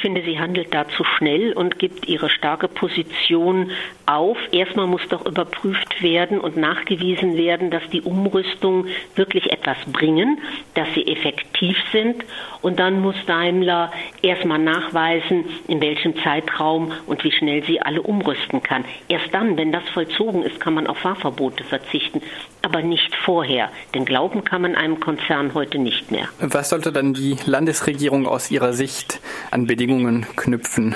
finde, sie handelt da zu schnell und gibt ihre starke Position auf. Erstmal muss doch überprüft werden und nachgewiesen werden, dass die Umrüstungen wirklich etwas bringen, dass sie effektiv sind. Und dann muss Daimler erstmal nachweisen, in welchem Zeitraum und wie schnell sie alle umrüsten kann. Erst dann, wenn das vollzogen ist, kann man auf Fahrverbote verzichten, aber nicht vorher. Denn glauben kann man einem Konzern heute nicht mehr. Was sollte dann die Landesregierung aus Ihrer Sicht an Bedingungen knüpfen?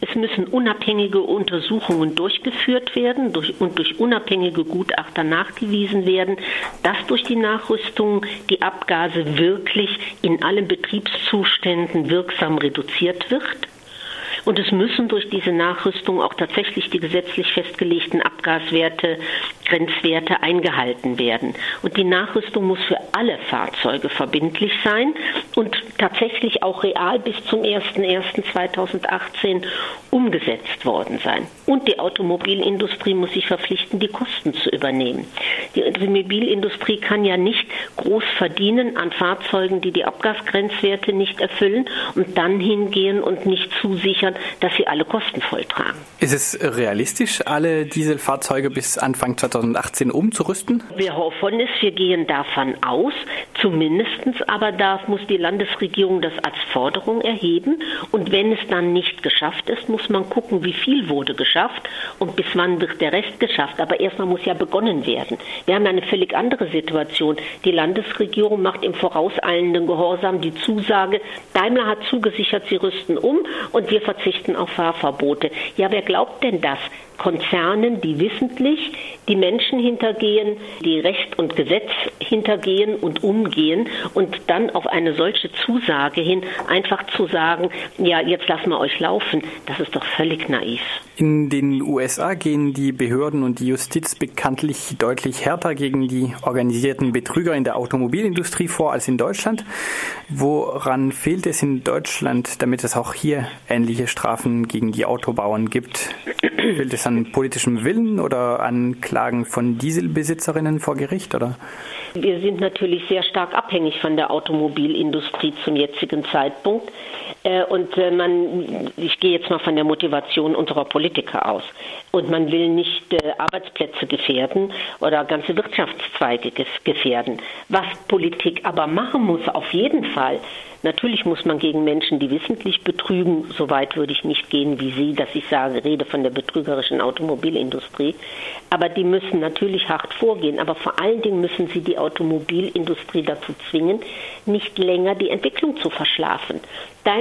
Es müssen unabhängige Untersuchungen durchgeführt werden durch, und durch unabhängige Gutachter nachgewiesen werden, dass durch die Nachrüstung die Abgase wirklich in allen Betriebszuständen wirksam reduziert wird. Und es müssen durch diese Nachrüstung auch tatsächlich die gesetzlich festgelegten Abgaswerte Grenzwerte eingehalten werden. Und die Nachrüstung muss für alle Fahrzeuge verbindlich sein und tatsächlich auch real bis zum 01.01.2018 umgesetzt worden sein. Und die Automobilindustrie muss sich verpflichten, die Kosten zu übernehmen. Die Automobilindustrie kann ja nicht groß verdienen an Fahrzeugen, die die Abgasgrenzwerte nicht erfüllen und dann hingehen und nicht zusichern, dass sie alle Kosten volltragen. Ist es realistisch, alle Dieselfahrzeuge bis Anfang 2020 2018 umzurüsten? Wir hoffen es, wir gehen davon aus. Zumindest aber darf, muss die Landesregierung das als Forderung erheben. Und wenn es dann nicht geschafft ist, muss man gucken, wie viel wurde geschafft und bis wann wird der Rest geschafft. Aber erstmal muss ja begonnen werden. Wir haben eine völlig andere Situation. Die Landesregierung macht im vorauseilenden Gehorsam die Zusage, Daimler hat zugesichert, sie rüsten um und wir verzichten auf Fahrverbote. Ja, wer glaubt denn das? Konzernen, die wissentlich die Menschen hintergehen, die Recht und Gesetz hintergehen und umgehen und dann auf eine solche Zusage hin einfach zu sagen, ja, jetzt lassen wir euch laufen, das ist doch völlig naiv. In den USA gehen die Behörden und die Justiz bekanntlich deutlich härter gegen die organisierten Betrüger in der Automobilindustrie vor als in Deutschland. Woran fehlt es in Deutschland, damit es auch hier ähnliche Strafen gegen die Autobauern gibt? Fehlt es an politischem Willen oder an Klagen von Dieselbesitzerinnen vor Gericht? Oder? Wir sind natürlich sehr stark abhängig von der Automobilindustrie zum jetzigen Zeitpunkt. Äh, und äh, man, ich gehe jetzt mal von der Motivation unserer Politiker aus. Und man will nicht äh, Arbeitsplätze gefährden oder ganze Wirtschaftszweige gefährden. Was Politik aber machen muss, auf jeden Fall, Natürlich muss man gegen Menschen, die wissentlich betrügen, so weit würde ich nicht gehen wie Sie, dass ich sage, rede von der betrügerischen Automobilindustrie, aber die müssen natürlich hart vorgehen, aber vor allen Dingen müssen sie die Automobilindustrie dazu zwingen, nicht länger die Entwicklung zu verschlafen.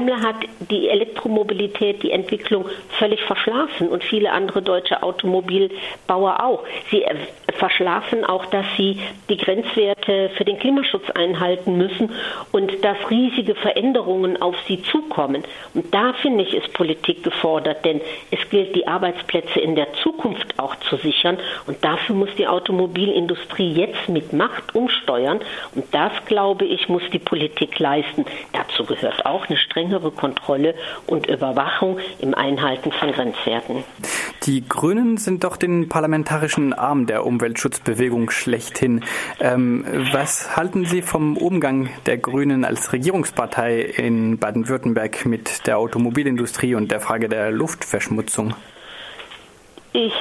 Daimler hat die Elektromobilität, die Entwicklung völlig verschlafen und viele andere deutsche Automobilbauer auch. Sie verschlafen auch, dass sie die Grenzwerte für den Klimaschutz einhalten müssen und dass riesige Veränderungen auf sie zukommen. Und da finde ich, ist Politik gefordert, denn es gilt, die Arbeitsplätze in der Zukunft auch zu sichern und dafür muss die Automobilindustrie jetzt mit Macht umsteuern und das, glaube ich, muss die Politik leisten. Dazu gehört auch eine strengere Kontrolle und Überwachung im Einhalten von Grenzwerten. Die Grünen sind doch den parlamentarischen Arm der Umweltschutzbewegung schlechthin. Ähm, was halten Sie vom Umgang der Grünen als Regierungspartei in Baden-Württemberg mit der Automobilindustrie und der Frage der Luftverschmutzung? Ich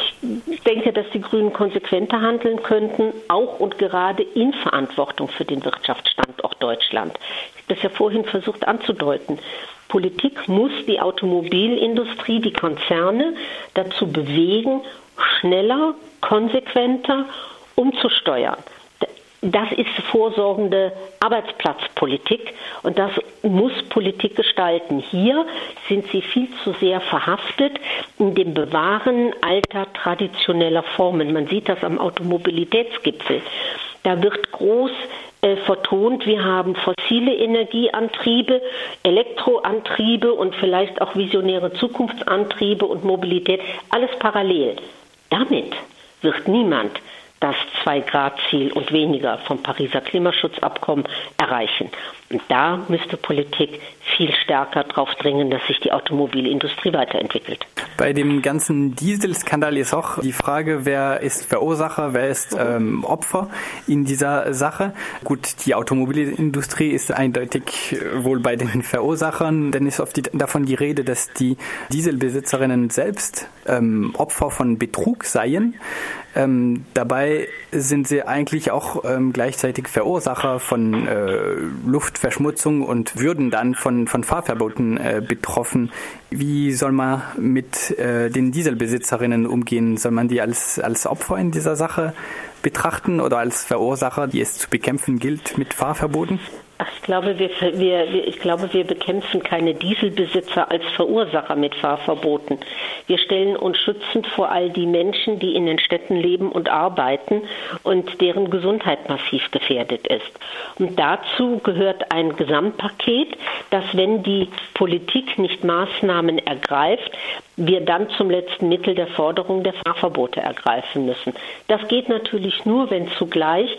denke, dass die Grünen konsequenter handeln könnten, auch und gerade in Verantwortung für den Wirtschaftsstandort Deutschland. Ich habe das ja vorhin versucht anzudeuten. Politik muss die Automobilindustrie, die Konzerne dazu bewegen, schneller, konsequenter umzusteuern. Das ist vorsorgende Arbeitsplatzpolitik und das muss Politik gestalten. Hier sind sie viel zu sehr verhaftet in dem Bewahren alter traditioneller Formen. Man sieht das am Automobilitätsgipfel. Da wird groß äh, vertont, wir haben fossile Energieantriebe, Elektroantriebe und vielleicht auch visionäre Zukunftsantriebe und Mobilität, alles parallel. Damit wird niemand das Zwei-Grad-Ziel und weniger vom Pariser Klimaschutzabkommen erreichen. Und da müsste Politik viel stärker darauf dringen, dass sich die Automobilindustrie weiterentwickelt. Bei dem ganzen Dieselskandal ist auch die Frage, wer ist Verursacher, wer ist ähm, Opfer in dieser Sache. Gut, die Automobilindustrie ist eindeutig wohl bei den Verursachern, denn ist oft die, davon die Rede, dass die Dieselbesitzerinnen selbst ähm, Opfer von Betrug seien. Ähm, dabei sind sie eigentlich auch ähm, gleichzeitig Verursacher von äh, Luftverschmutzung und würden dann von, von Fahrverboten äh, betroffen. Wie soll man mit äh, den Dieselbesitzerinnen umgehen? Soll man die als, als Opfer in dieser Sache betrachten oder als Verursacher, die es zu bekämpfen gilt mit Fahrverboten? Ich glaube, wir, wir, ich glaube, wir bekämpfen keine Dieselbesitzer als Verursacher mit Fahrverboten. Wir stellen uns schützend vor all die Menschen, die in den Städten leben und arbeiten und deren Gesundheit massiv gefährdet ist. Und dazu gehört ein Gesamtpaket, dass wenn die Politik nicht Maßnahmen ergreift, wir dann zum letzten Mittel der Forderung der Fahrverbote ergreifen müssen. Das geht natürlich nur, wenn zugleich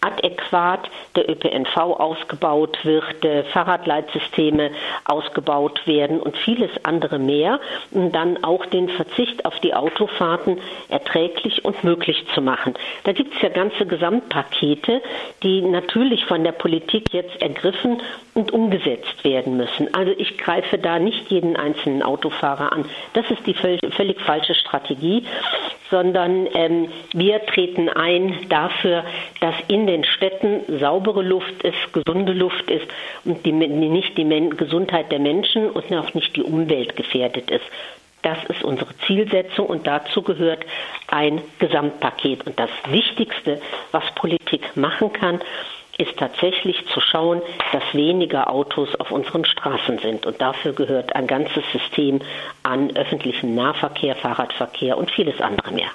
adäquat der ÖPNV ausgebaut wird, Fahrradleitsysteme ausgebaut werden und vieles andere mehr, um dann auch den Verzicht auf die Autofahrten erträglich und möglich zu machen. Da gibt es ja ganze Gesamtpakete, die natürlich von der Politik jetzt ergriffen und umgesetzt werden müssen. Also ich greife da nicht jeden einzelnen Autofahrer an. Das ist die völlig falsche Strategie, sondern ähm, wir treten ein dafür, dass in den Städten saubere Luft ist, gesunde Luft ist und die, nicht die Men Gesundheit der Menschen und auch nicht die Umwelt gefährdet ist. Das ist unsere Zielsetzung und dazu gehört ein Gesamtpaket. Und das Wichtigste, was Politik machen kann, ist tatsächlich zu schauen, dass weniger Autos auf unseren Straßen sind. Und dafür gehört ein ganzes System an öffentlichem Nahverkehr, Fahrradverkehr und vieles andere mehr.